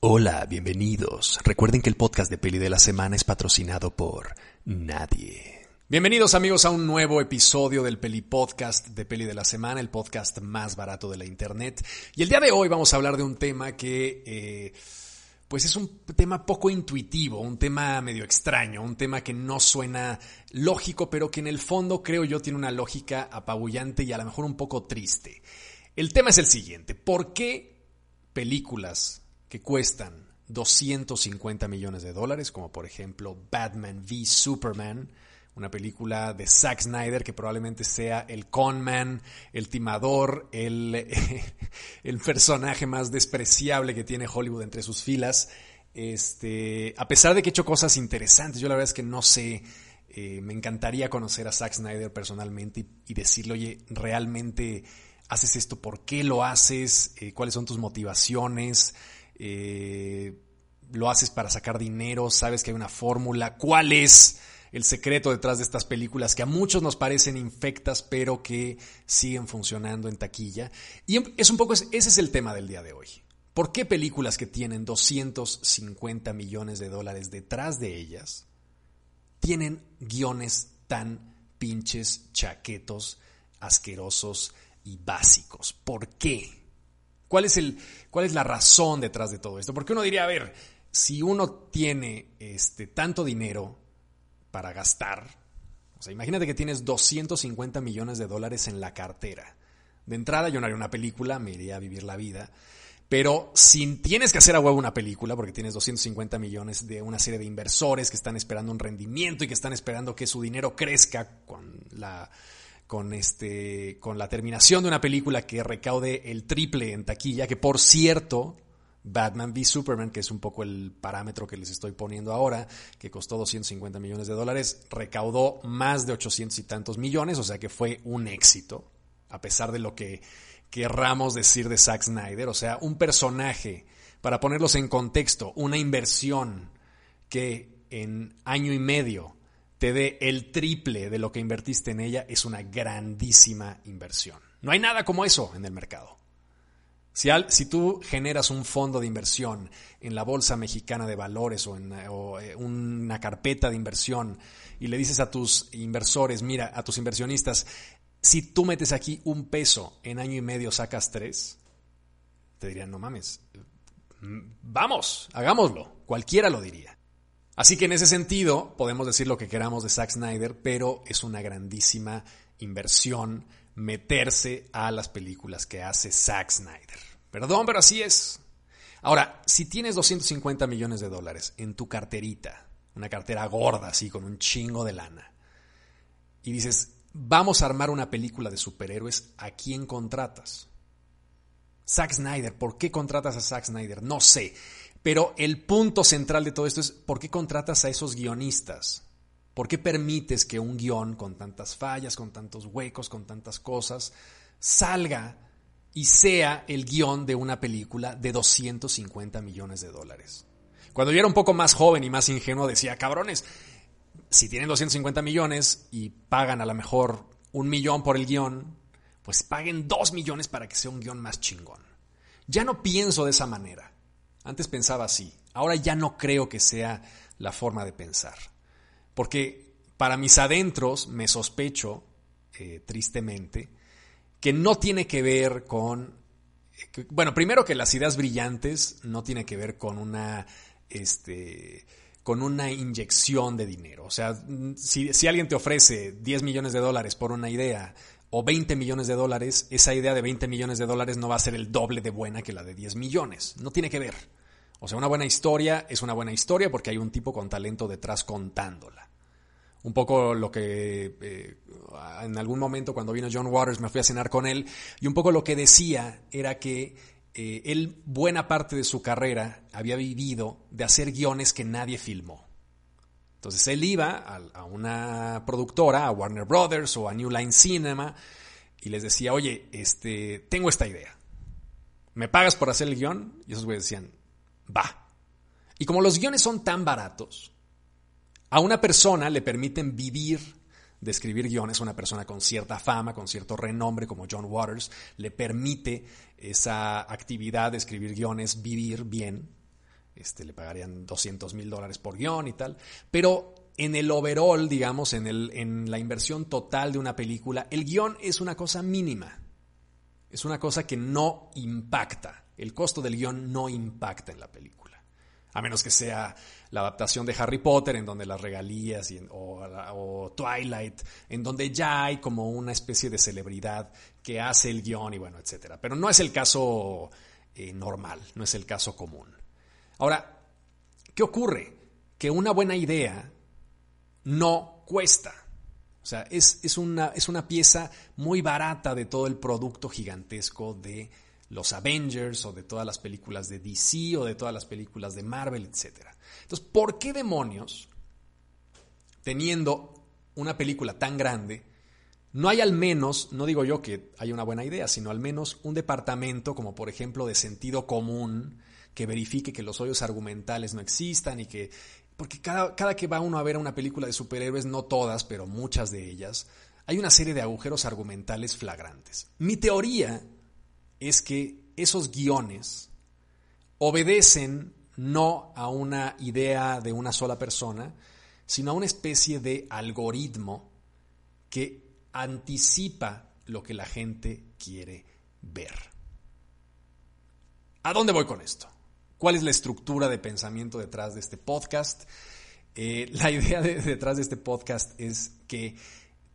Hola, bienvenidos. Recuerden que el podcast de Peli de la Semana es patrocinado por nadie. Bienvenidos amigos a un nuevo episodio del Peli Podcast de Peli de la Semana, el podcast más barato de la Internet. Y el día de hoy vamos a hablar de un tema que... Eh, pues es un tema poco intuitivo, un tema medio extraño, un tema que no suena lógico, pero que en el fondo creo yo tiene una lógica apabullante y a lo mejor un poco triste. El tema es el siguiente, ¿por qué películas que cuestan 250 millones de dólares, como por ejemplo Batman v Superman, una película de Zack Snyder que probablemente sea el conman, el timador, el, el personaje más despreciable que tiene Hollywood entre sus filas. Este, a pesar de que he hecho cosas interesantes, yo la verdad es que no sé, eh, me encantaría conocer a Zack Snyder personalmente y, decirle, oye, realmente haces esto, ¿por qué lo haces? Eh, ¿Cuáles son tus motivaciones? Eh, ¿Lo haces para sacar dinero? ¿Sabes que hay una fórmula? ¿Cuál es? el secreto detrás de estas películas que a muchos nos parecen infectas, pero que siguen funcionando en taquilla. Y es un poco, ese es el tema del día de hoy. ¿Por qué películas que tienen 250 millones de dólares detrás de ellas tienen guiones tan pinches, chaquetos, asquerosos y básicos? ¿Por qué? ¿Cuál es, el, ¿Cuál es la razón detrás de todo esto? Porque uno diría, a ver, si uno tiene este, tanto dinero, para gastar. O sea, imagínate que tienes 250 millones de dólares en la cartera. De entrada yo no haría una película, me iría a vivir la vida. Pero si tienes que hacer a huevo una película, porque tienes 250 millones de una serie de inversores que están esperando un rendimiento y que están esperando que su dinero crezca con la, con, este, con la terminación de una película que recaude el triple en taquilla, que por cierto, Batman v Superman, que es un poco el parámetro que les estoy poniendo ahora, que costó 250 millones de dólares, recaudó más de 800 y tantos millones, o sea que fue un éxito, a pesar de lo que querramos decir de Zack Snyder, o sea, un personaje, para ponerlos en contexto, una inversión que en año y medio te dé el triple de lo que invertiste en ella, es una grandísima inversión. No hay nada como eso en el mercado. Si, tú generas un fondo de inversión en la Bolsa Mexicana de Valores o en eh, una carpeta de inversión y le dices a tus inversores, mira, a tus inversionistas, si tú metes aquí un peso en año y medio sacas tres, te dirían, no mames, vamos, hagámoslo, cualquiera lo diría. Así que en ese sentido podemos decir lo que queramos de Zack Snyder, pero es una grandísima inversión meterse a las películas que hace Zack Snyder. Perdón, pero así es. Ahora, si tienes 250 millones de dólares en tu carterita, una cartera gorda así, con un chingo de lana, y dices, vamos a armar una película de superhéroes, ¿a quién contratas? Zack Snyder, ¿por qué contratas a Zack Snyder? No sé, pero el punto central de todo esto es, ¿por qué contratas a esos guionistas? ¿Por qué permites que un guion con tantas fallas, con tantos huecos, con tantas cosas, salga y sea el guion de una película de 250 millones de dólares. Cuando yo era un poco más joven y más ingenuo decía, cabrones, si tienen 250 millones y pagan a lo mejor un millón por el guion, pues paguen dos millones para que sea un guion más chingón. Ya no pienso de esa manera. Antes pensaba así. Ahora ya no creo que sea la forma de pensar. Porque para mis adentros me sospecho, eh, tristemente, que no tiene que ver con, bueno, primero que las ideas brillantes no tiene que ver con una, este, con una inyección de dinero. O sea, si, si alguien te ofrece 10 millones de dólares por una idea o 20 millones de dólares, esa idea de 20 millones de dólares no va a ser el doble de buena que la de 10 millones. No tiene que ver. O sea, una buena historia es una buena historia porque hay un tipo con talento detrás contándola un poco lo que eh, en algún momento cuando vino John Waters me fui a cenar con él y un poco lo que decía era que eh, él buena parte de su carrera había vivido de hacer guiones que nadie filmó. Entonces él iba a, una productora, a Warner Brothers o a New Line Cinema y les decía, oye, este, tengo esta idea. ¿Me pagas por hacer el guion? Y esos güeyes decían, va. Y como los guiones son tan baratos, a una persona le permiten vivir de escribir guiones, una persona con cierta fama, con cierto renombre como John Waters, le permite esa actividad de escribir guiones vivir bien, este, le pagarían 200 mil dólares por guion y tal, pero en el overall, digamos, en, el, en la inversión total de una película, el guion es una cosa mínima, es una cosa que no impacta, el costo del guion no impacta en la película, a menos que sea la adaptación de Harry Potter, en donde las regalías, o, Twilight, en donde ya hay como una especie de celebridad que hace el guion y bueno, etcétera. Pero no es el caso eh, normal, no es el caso común. Ahora, ¿qué ocurre? Que una buena idea no cuesta. O sea, es, es, una, es una pieza muy barata de todo el producto gigantesco de los Avengers o de todas las películas de DC o de todas las películas de Marvel, etc. Entonces, ¿por qué demonios, teniendo una película tan grande, no hay al menos, no digo yo que haya una buena idea, sino al menos un departamento como por ejemplo de sentido común que verifique que los hoyos argumentales no existan y que... Porque cada, cada que va uno a ver una película de superhéroes, no todas, pero muchas de ellas, hay una serie de agujeros argumentales flagrantes. Mi teoría es que esos guiones obedecen no a una idea de una sola persona, sino a una especie de algoritmo que anticipa lo que la gente quiere ver. ¿A dónde voy con esto? ¿Cuál es la estructura de pensamiento detrás de este podcast? Eh, la idea detrás de este podcast es que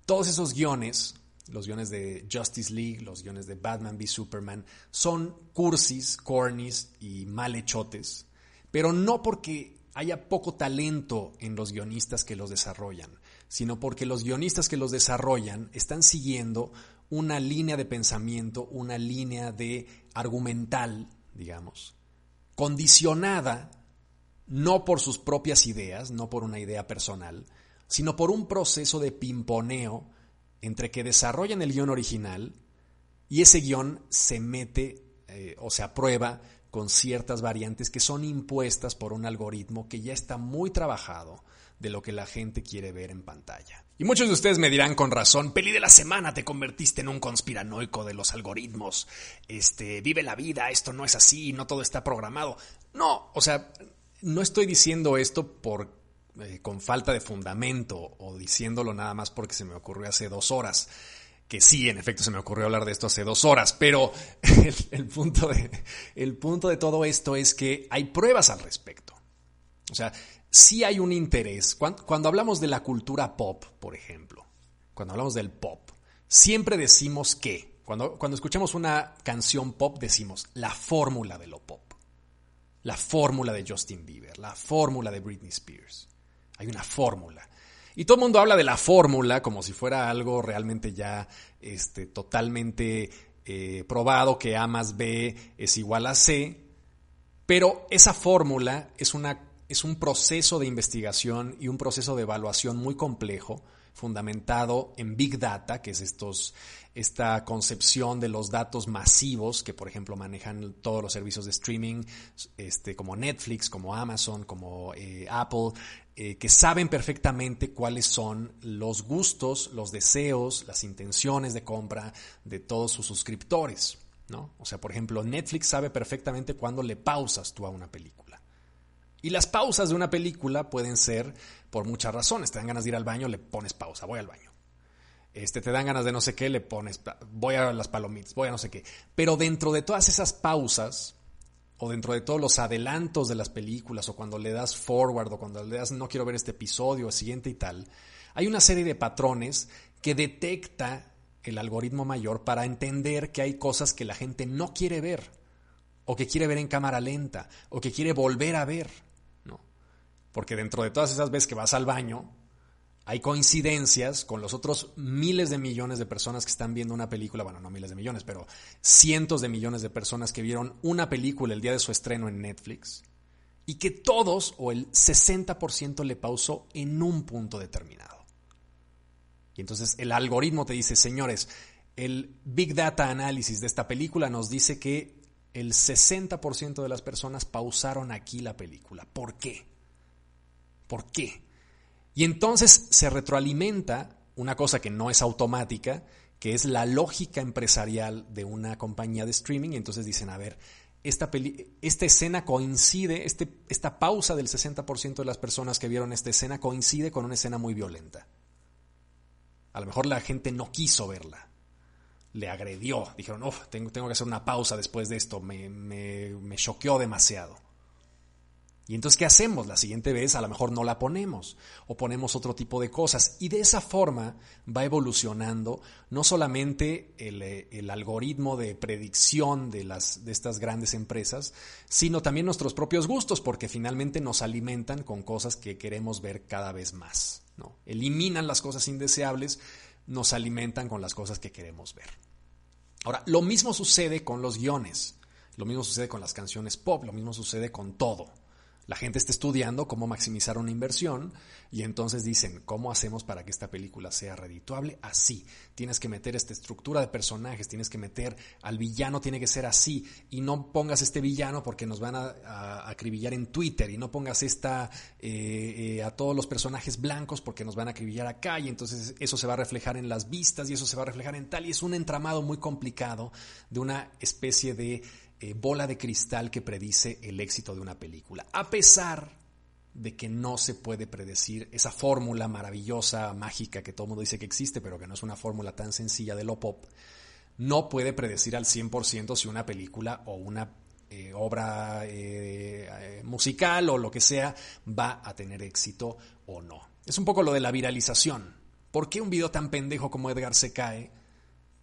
todos esos guiones los guiones de Justice League, los guiones de Batman v Superman, son cursis, cornies y malhechotes, pero no porque haya poco talento en los guionistas que los desarrollan, sino porque los guionistas que los desarrollan están siguiendo una línea de pensamiento, una línea de argumental, digamos, condicionada no por sus propias ideas, no por una idea personal, sino por un proceso de pimponeo entre que desarrollan el guion original y ese guion se mete eh, o se aprueba con ciertas variantes que son impuestas por un algoritmo que ya está muy trabajado de lo que la gente quiere ver en pantalla. Y muchos de ustedes me dirán con razón, peli de la semana, te convertiste en un conspiranoico de los algoritmos. Este, vive la vida, esto no es así, no todo está programado. No, o sea, no estoy diciendo esto por eh, con falta de fundamento o diciéndolo nada más porque se me ocurrió hace dos horas. Que sí, en efecto, se me ocurrió hablar de esto hace dos horas, pero el, punto, de, el punto de todo esto es que hay pruebas al respecto. O sea, sí hay un interés. Cuando, hablamos de la cultura pop, por ejemplo, cuando hablamos del pop, siempre decimos que, cuando, cuando escuchamos una canción pop, decimos la fórmula de lo pop la fórmula de Justin Bieber, la fórmula de Britney Spears. Hay una fórmula. Y todo el mundo habla de la fórmula como si fuera algo realmente ya este, totalmente eh, probado que A más B es igual a C. Pero esa fórmula es, una, es un proceso de investigación y un proceso de evaluación muy complejo fundamentado en Big Data, que es esta concepción de los datos masivos que, por ejemplo, manejan todos los servicios de streaming, este, como Netflix, como Amazon, como eh, Apple, eh, que saben perfectamente cuáles son los gustos, los deseos, las intenciones de compra de todos sus suscriptores. ¿no? O sea, por ejemplo, Netflix sabe perfectamente cuándo le pausas tú a una película. Y las pausas de una película pueden ser por muchas razones. Te dan ganas de ir al baño, le pones pausa, voy al baño. Este, te dan ganas de no sé qué, le pones, voy a las palomitas, voy a no sé qué. Pero dentro de todas esas pausas, o dentro de todos los adelantos de las películas, o cuando le das forward, o cuando le das no quiero ver este episodio, el siguiente y tal, hay una serie de patrones que detecta el algoritmo mayor para entender que hay cosas que la gente no quiere ver, o que quiere ver en cámara lenta, o que quiere volver a ver. Porque dentro de todas esas veces que vas al baño, hay coincidencias con los otros miles de millones de personas que están viendo una película, bueno, no miles de millones, pero cientos de millones de personas que vieron una película el día de su estreno en Netflix y que todos o el 60% le pausó en un punto determinado. Y entonces el algoritmo te dice, señores, el Big Data Analysis de esta película nos dice que el 60% de las personas pausaron aquí la película. ¿Por qué? ¿Por qué? Y entonces se retroalimenta una cosa que no es automática, que es la lógica empresarial de una compañía de streaming. Y entonces dicen, a ver, esta, escena coincide, este, esta pausa del 60% de las personas que vieron esta escena coincide con una escena muy violenta. A lo mejor la gente no quiso verla, le agredió, dijeron, oh, tengo, que hacer una pausa después de esto, me, me, me choqueó demasiado. Y entonces, ¿qué hacemos? La siguiente vez a lo mejor no la ponemos o ponemos otro tipo de cosas. Y de esa forma va evolucionando no solamente el, eh, el, algoritmo de predicción de, las, de estas grandes empresas, sino también nuestros propios gustos, porque finalmente nos alimentan con cosas que queremos ver cada vez más. ¿no? Eliminan las cosas indeseables, nos alimentan con las cosas que queremos ver. Ahora, lo mismo sucede con los guiones, lo mismo sucede con las canciones pop, lo mismo sucede con todo. La gente está estudiando cómo maximizar una inversión y entonces dicen, ¿cómo hacemos para que esta película sea redituable? Así. Tienes que meter esta estructura de personajes, tienes que meter al villano, tiene que ser así. Y no pongas este villano porque nos van a, acribillar en Twitter. Y no pongas esta eh, eh, a todos los personajes blancos porque nos van a acribillar acá. Y entonces eso se va a reflejar en las vistas y eso se va a reflejar en tal. Y es un entramado muy complicado de una especie de eh, bola de cristal que predice el éxito de una película. A pesar de que no se puede predecir esa fórmula maravillosa, mágica, que todo mundo dice que existe, pero que no es una fórmula tan sencilla de lo pop, no puede predecir al 100% si una película o una eh, obra eh, musical o lo que sea va a tener éxito o no. Es un poco lo de la viralización. ¿Por qué un video tan pendejo como Edgar se cae?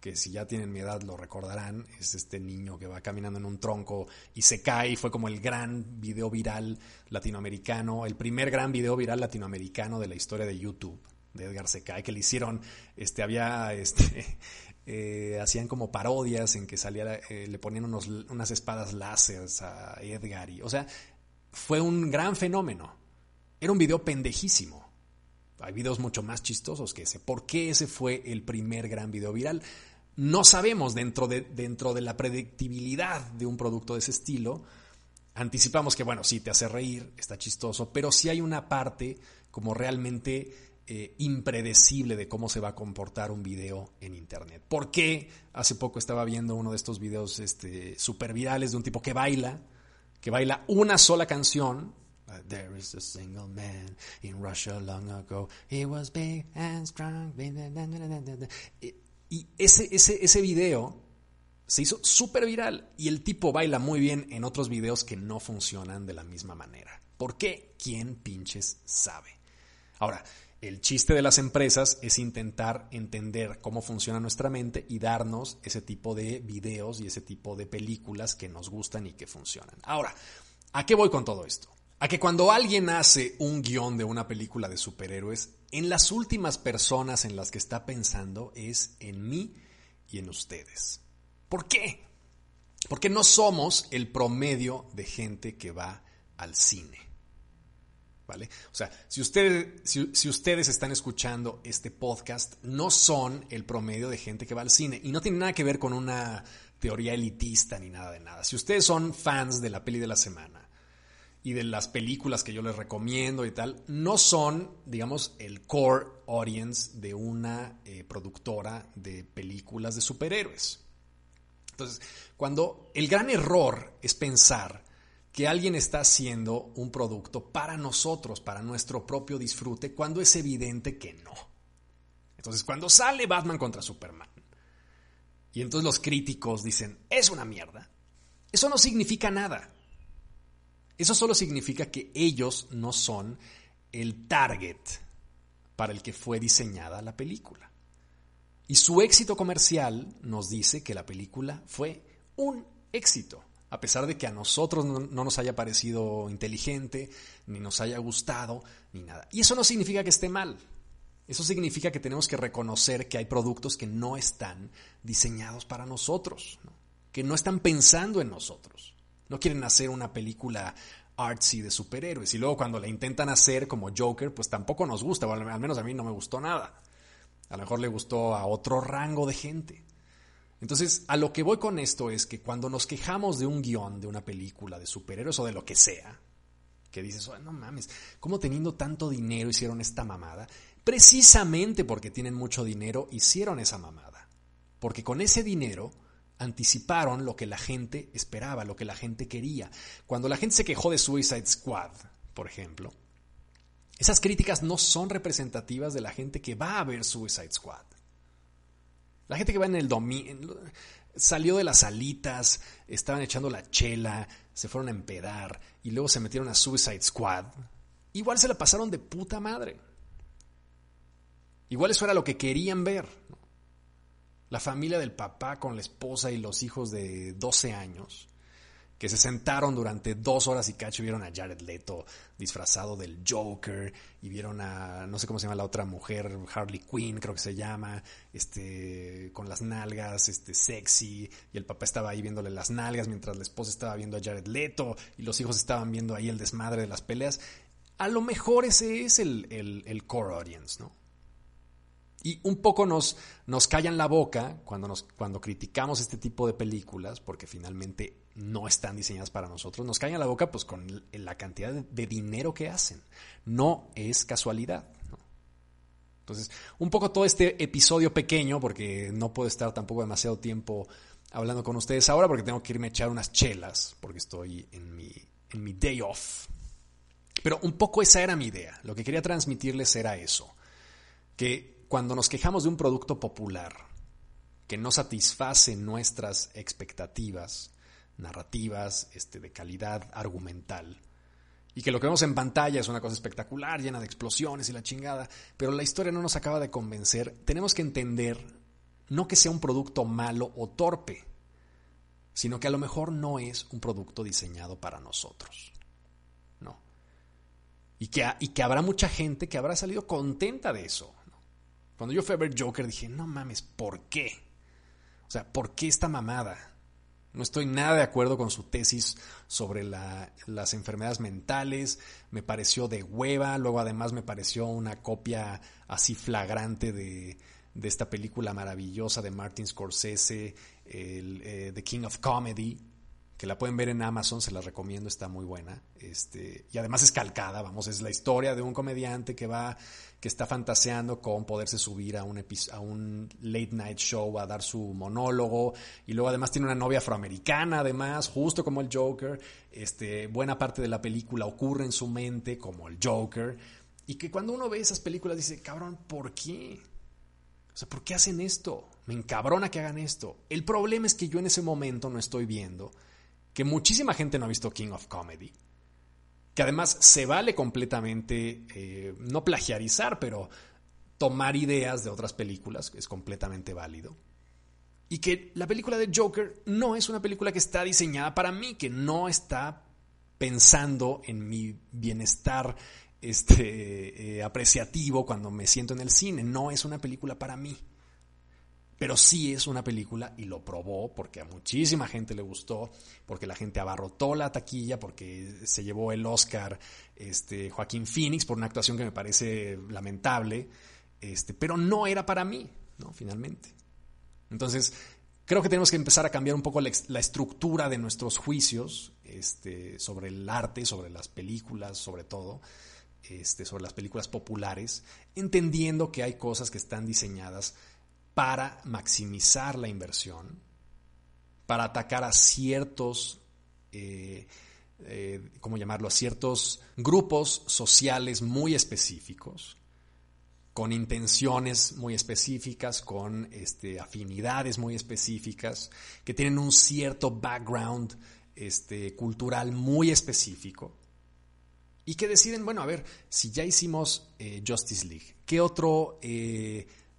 Que si ya tienen mi edad lo recordarán, es este niño que va caminando en un tronco y se cae fue como el gran video viral latinoamericano, el primer gran video viral latinoamericano de la historia de YouTube, de Edgar se cae, que le hicieron, este, había, este, eh, hacían como parodias en que salía, eh, le ponían unos, unas espadas láser a Edgar y, o sea, fue un gran fenómeno. Era un video pendejísimo. Hay videos mucho más chistosos que ese. ¿Por qué ese fue el primer gran video viral? No sabemos dentro de, dentro de la predictibilidad de un producto de ese estilo, anticipamos que, bueno, sí, te hace reír, está chistoso, pero sí hay una parte como realmente eh, impredecible de cómo se va a comportar un video en Internet. ¿Por qué? Hace poco estaba viendo uno de estos videos este, super virales de un tipo que baila, que baila una sola canción. Uh, there is a single man in Russia long ago. He was big and strong. Y ese, ese, ese video se hizo súper viral y el tipo baila muy bien en otros videos que no funcionan de la misma manera. ¿Por qué? ¿Quién pinches sabe? Ahora, el chiste de las empresas es intentar entender cómo funciona nuestra mente y darnos ese tipo de videos y ese tipo de películas que nos gustan y que funcionan. Ahora, ¿a qué voy con todo esto? A que cuando alguien hace un guion de una película de superhéroes, en las últimas personas en las que está pensando es en mí y en ustedes. ¿Por qué? Porque no somos el promedio de gente que va al cine. ¿Vale? O sea, si ustedes, si, ustedes están escuchando este podcast, no son el promedio de gente que va al cine. Y no tiene nada que ver con una teoría elitista ni nada de nada. Si ustedes son fans de la peli de la semana, y de las películas que yo les recomiendo y tal, no son, digamos, el core audience de una eh, productora de películas de superhéroes. Entonces, cuando el gran error es pensar que alguien está haciendo un producto para nosotros, para nuestro propio disfrute, cuando es evidente que no. Entonces, cuando sale Batman contra Superman, y entonces los críticos dicen, es una mierda, eso no significa nada. Eso solo significa que ellos no son el target para el que fue diseñada la película. Y su éxito comercial nos dice que la película fue un éxito, a pesar de que a nosotros no, nos haya parecido inteligente, ni nos haya gustado, ni nada. Y eso no significa que esté mal. Eso significa que tenemos que reconocer que hay productos que no están diseñados para nosotros, que no están pensando en nosotros. No quieren hacer una película artsy de superhéroes. Y luego cuando la intentan hacer como Joker, pues tampoco nos gusta, o al menos a mí no me gustó nada. A lo mejor le gustó a otro rango de gente. Entonces, a lo que voy con esto es que cuando nos quejamos de un guion, de una película, de superhéroes o de lo que sea, que dices, no mames, ¿cómo teniendo tanto dinero hicieron esta mamada? Precisamente porque tienen mucho dinero hicieron esa mamada. Porque con ese dinero anticiparon lo que la gente esperaba, lo que la gente quería. Cuando la gente se quejó de Suicide Squad, por ejemplo, esas críticas no son representativas de la gente que va a ver Suicide Squad. La gente que va en el domingo salió de las alitas, estaban echando la chela, se fueron a empedar y luego se metieron a Suicide Squad. Igual se la pasaron de puta madre. Igual eso era lo que querían ver. La familia del papá con la esposa y los hijos de 12 años, que se sentaron durante dos horas y cacho vieron a Jared Leto disfrazado del Joker y vieron a, no sé cómo se llama la otra mujer, Harley Quinn creo que se llama, este, con las nalgas, este, sexy, y el papá estaba ahí viéndole las nalgas mientras la esposa estaba viendo a Jared Leto y los hijos estaban viendo ahí el desmadre de las peleas. A lo mejor ese es el, el core audience, ¿no? Y un poco nos, nos callan la boca cuando, nos, cuando criticamos este tipo de películas, porque finalmente no están diseñadas para nosotros, nos callan la boca pues con la cantidad de dinero que hacen. No es casualidad. Entonces, un poco todo este episodio pequeño, porque no puedo estar tampoco demasiado tiempo hablando con ustedes ahora, porque tengo que irme a echar unas chelas, porque estoy en mi, en mi day off. Pero un poco esa era mi idea. Lo que quería transmitirles era eso. Que cuando nos quejamos de un producto popular que no satisface nuestras expectativas narrativas, este, de calidad argumental, y que lo que vemos en pantalla es una cosa espectacular, llena de explosiones y la chingada, pero la historia no nos acaba de convencer, tenemos que entender no que sea un producto malo o torpe, sino que a lo mejor no es un producto diseñado para nosotros. No. Y que, y que habrá mucha gente que habrá salido contenta de eso. Cuando yo fui a ver Joker dije, no mames, ¿por qué? O sea, ¿por qué esta mamada? No estoy nada de acuerdo con su tesis sobre las enfermedades mentales. Me pareció de hueva. Luego además me pareció una copia así flagrante de, esta película maravillosa de Martin Scorsese, el, eh, The King of Comedy, que la pueden ver en Amazon, se la recomiendo, está muy buena. Este, y además es calcada, vamos, es la historia de un comediante que va, que está fantaseando con poderse subir a un, a un late night show a dar su monólogo. Y luego además tiene una novia afroamericana, además, justo como el Joker. Este, buena parte de la película ocurre en su mente como el Joker. Y que cuando uno ve esas películas dice, cabrón, ¿por qué? O sea, ¿por qué hacen esto? Me encabrona que hagan esto. El problema es que yo en ese momento no estoy viendo que muchísima gente no ha visto King of Comedy, que además se vale completamente, eh, no plagiarizar, pero tomar ideas de otras películas, es completamente válido. Y que la película de Joker no es una película que está diseñada para mí, que no está pensando en mi bienestar este, eh, apreciativo cuando me siento en el cine. No es una película para mí pero sí es una película y lo probó porque a muchísima gente le gustó, porque la gente abarrotó la taquilla, porque se llevó el Oscar este, Joaquín Phoenix por una actuación que me parece lamentable, este, pero no era para mí, ¿no? Finalmente. Entonces, creo que tenemos que empezar a cambiar un poco la, estructura de nuestros juicios este, sobre el arte, sobre las películas, sobre todo. Este, sobre las películas populares, entendiendo que hay cosas que están diseñadas para maximizar la inversión, para atacar a ciertos, eh, eh, ¿cómo llamarlo?, a ciertos grupos sociales muy específicos, con intenciones muy específicas, con este, afinidades muy específicas, que tienen un cierto background este, cultural muy específico y que deciden, bueno, a ver, si ya hicimos eh, Justice League, ¿qué otro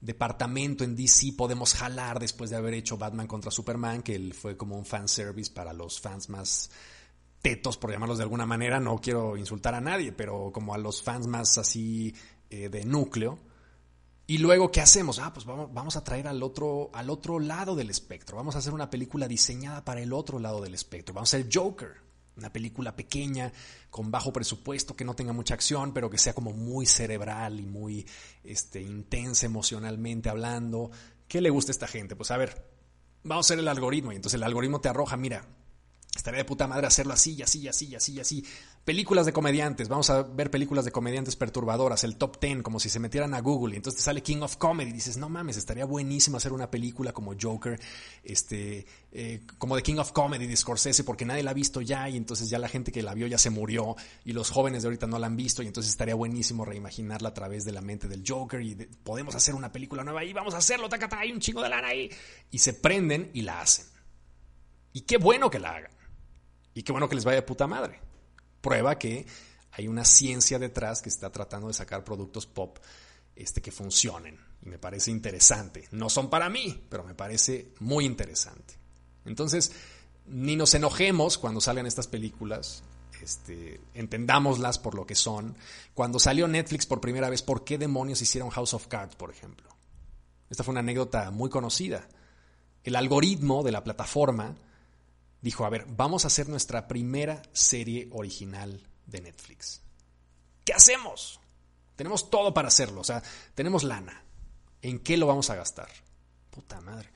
departamento en DC podemos jalar después de haber hecho Batman contra Superman, que fue como un fan service para los fans más tetos, por llamarlos de alguna manera. No quiero insultar a nadie, pero como a los fans más así eh, de núcleo. Y luego, ¿qué hacemos? Ah, pues vamos, vamos a traer al otro, al otro lado del espectro. Vamos a hacer una película diseñada para el otro lado del espectro. Vamos a hacer Joker una película pequeña, con bajo presupuesto, que no tenga mucha acción, pero que sea como muy cerebral y muy este, intensa emocionalmente hablando. ¿Qué le gusta a esta gente? Pues a ver, vamos a hacer el algoritmo y entonces el algoritmo te arroja, mira, estaría de puta madre hacerlo así, y así, y así, y así, y así. Películas de comediantes, vamos a ver películas de comediantes perturbadoras, el top 10, como si se metieran a Google y entonces te sale King of Comedy y dices, no mames, estaría buenísimo hacer una película como Joker, este, eh, como de King of Comedy de Scorsese, porque nadie la ha visto ya y entonces ya la gente que la vio ya se murió y los jóvenes de ahorita no la han visto y entonces estaría buenísimo reimaginarla a través de la mente del Joker y podemos hacer una película nueva y vamos a hacerlo, tacata, hay un chingo de lana ahí. Y se prenden y la hacen. Y qué bueno que la hagan. Y qué bueno que les vaya de puta madre prueba que hay una ciencia detrás que está tratando de sacar productos pop este, que funcionen. Y me parece interesante. No son para mí, pero me parece muy interesante. Entonces, ni nos enojemos cuando salgan estas películas. Este, entendámoslas por lo que son. Cuando salió Netflix por primera vez, ¿por qué demonios hicieron House of Cards, por ejemplo? Esta fue una anécdota muy conocida. El algoritmo de la plataforma dijo, a ver, vamos a hacer nuestra primera serie original de Netflix. ¿Qué hacemos? Tenemos todo para hacerlo, o sea, tenemos lana. ¿En qué lo vamos a gastar? Puta madre.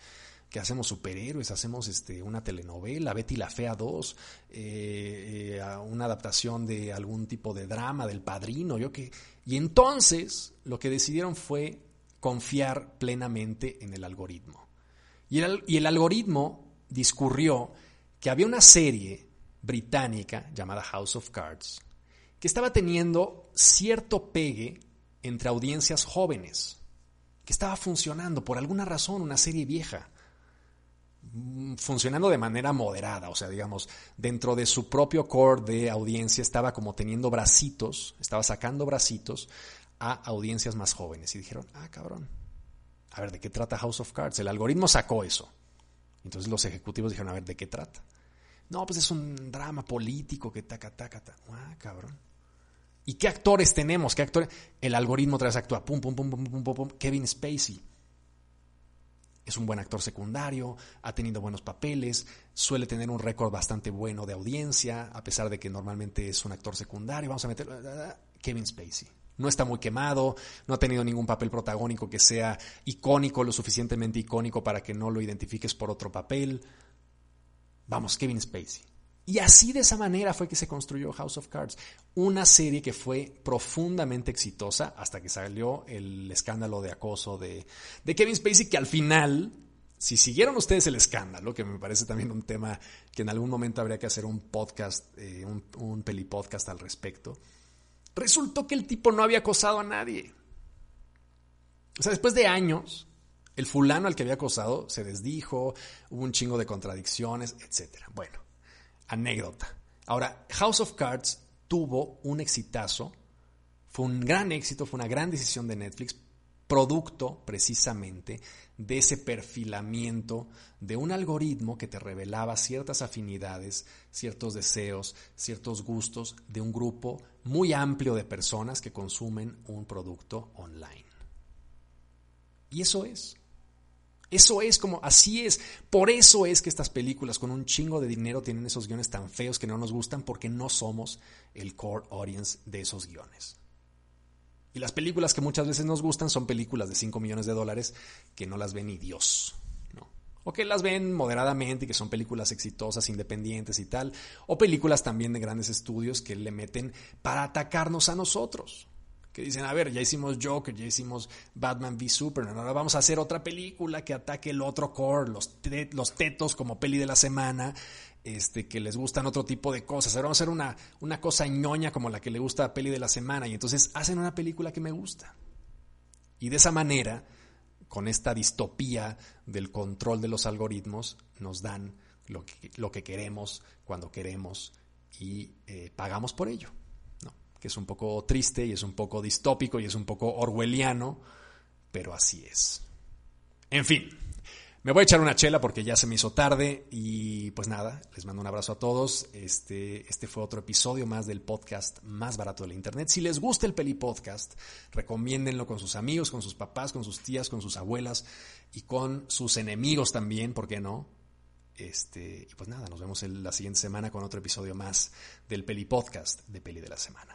¿Qué hacemos? Superhéroes, hacemos este, una telenovela, Betty la Fea 2, eh, eh, una adaptación de algún tipo de drama, del padrino, yo qué. Y entonces lo que decidieron fue confiar plenamente en el algoritmo. Y el, y el algoritmo discurrió que había una serie británica llamada House of Cards que estaba teniendo cierto pegue entre audiencias jóvenes, que estaba funcionando por alguna razón, una serie vieja, mm, funcionando de manera moderada, o sea, digamos, dentro de su propio core de audiencia estaba como teniendo bracitos, estaba sacando bracitos a audiencias más jóvenes y dijeron, ah, cabrón, a ver, ¿de qué trata House of Cards? El algoritmo sacó eso. Entonces los ejecutivos dijeron, a ver, ¿de qué trata? No, pues es un drama político que taca, taca, taca. Ah, cabrón. ¿Y qué actores tenemos? ¿Qué actores? El algoritmo otra vez actúa. Pum, pum, pum, pum, pum, pum, pum. Kevin Spacey. Es un buen actor secundario, ha tenido buenos papeles, suele tener un récord bastante bueno de audiencia, a pesar de que normalmente es un actor secundario. Vamos a meter. Kevin Spacey. No está muy quemado, no ha tenido ningún papel protagónico que sea icónico, lo suficientemente icónico para que no lo identifiques por otro papel. Vamos, Kevin Spacey. Y así de esa manera fue que se construyó House of Cards, una serie que fue profundamente exitosa hasta que salió el escándalo de acoso de, Kevin Spacey, que al final, si siguieron ustedes el escándalo, que me parece también un tema que en algún momento habría que hacer un podcast, eh, un, un pelipodcast al respecto, resultó que el tipo no había acosado a nadie. O sea, después de años, el fulano al que había acosado se desdijo, hubo un chingo de contradicciones, etc. Bueno, anécdota. Ahora, House of Cards tuvo un exitazo, fue un gran éxito, fue una gran decisión de Netflix, producto precisamente de ese perfilamiento de un algoritmo que te revelaba ciertas afinidades, ciertos deseos, ciertos gustos de un grupo muy amplio de personas que consumen un producto online. Y eso es. Eso es como, así es. Por eso es que estas películas con un chingo de dinero tienen esos guiones tan feos que no nos gustan porque no somos el core audience de esos guiones. Y las películas que muchas veces nos gustan son películas de 5 millones de dólares que no las ve ni Dios. ¿no? O que las ven moderadamente y que son películas exitosas, independientes y tal. O películas también de grandes estudios que le meten para atacarnos a nosotros. Que dicen, a ver, ya hicimos Joker, ya hicimos Batman v Superman, ahora vamos a hacer otra película que ataque el otro core, los, los tetos como peli de la semana, este, que les gustan otro tipo de cosas. Ahora vamos a hacer una, una cosa ñoña como la que le gusta a peli de la semana. Y entonces hacen una película que me gusta. Y de esa manera, con esta distopía del control de los algoritmos, nos dan lo que, lo que queremos, cuando queremos y eh, pagamos por ello. Es un poco triste y es un poco distópico y es un poco orwelliano, pero así es. En fin, me voy a echar una chela porque ya se me hizo tarde y pues nada, les mando un abrazo a todos. Este, este fue otro episodio más del podcast más barato de la internet. Si les gusta el Peli Podcast, recomiéndenlo con sus amigos, con sus papás, con sus tías, con sus abuelas y con sus enemigos también, ¿por qué no? Este, y pues nada, nos vemos la siguiente semana con otro episodio más del Peli Podcast de Peli de la Semana.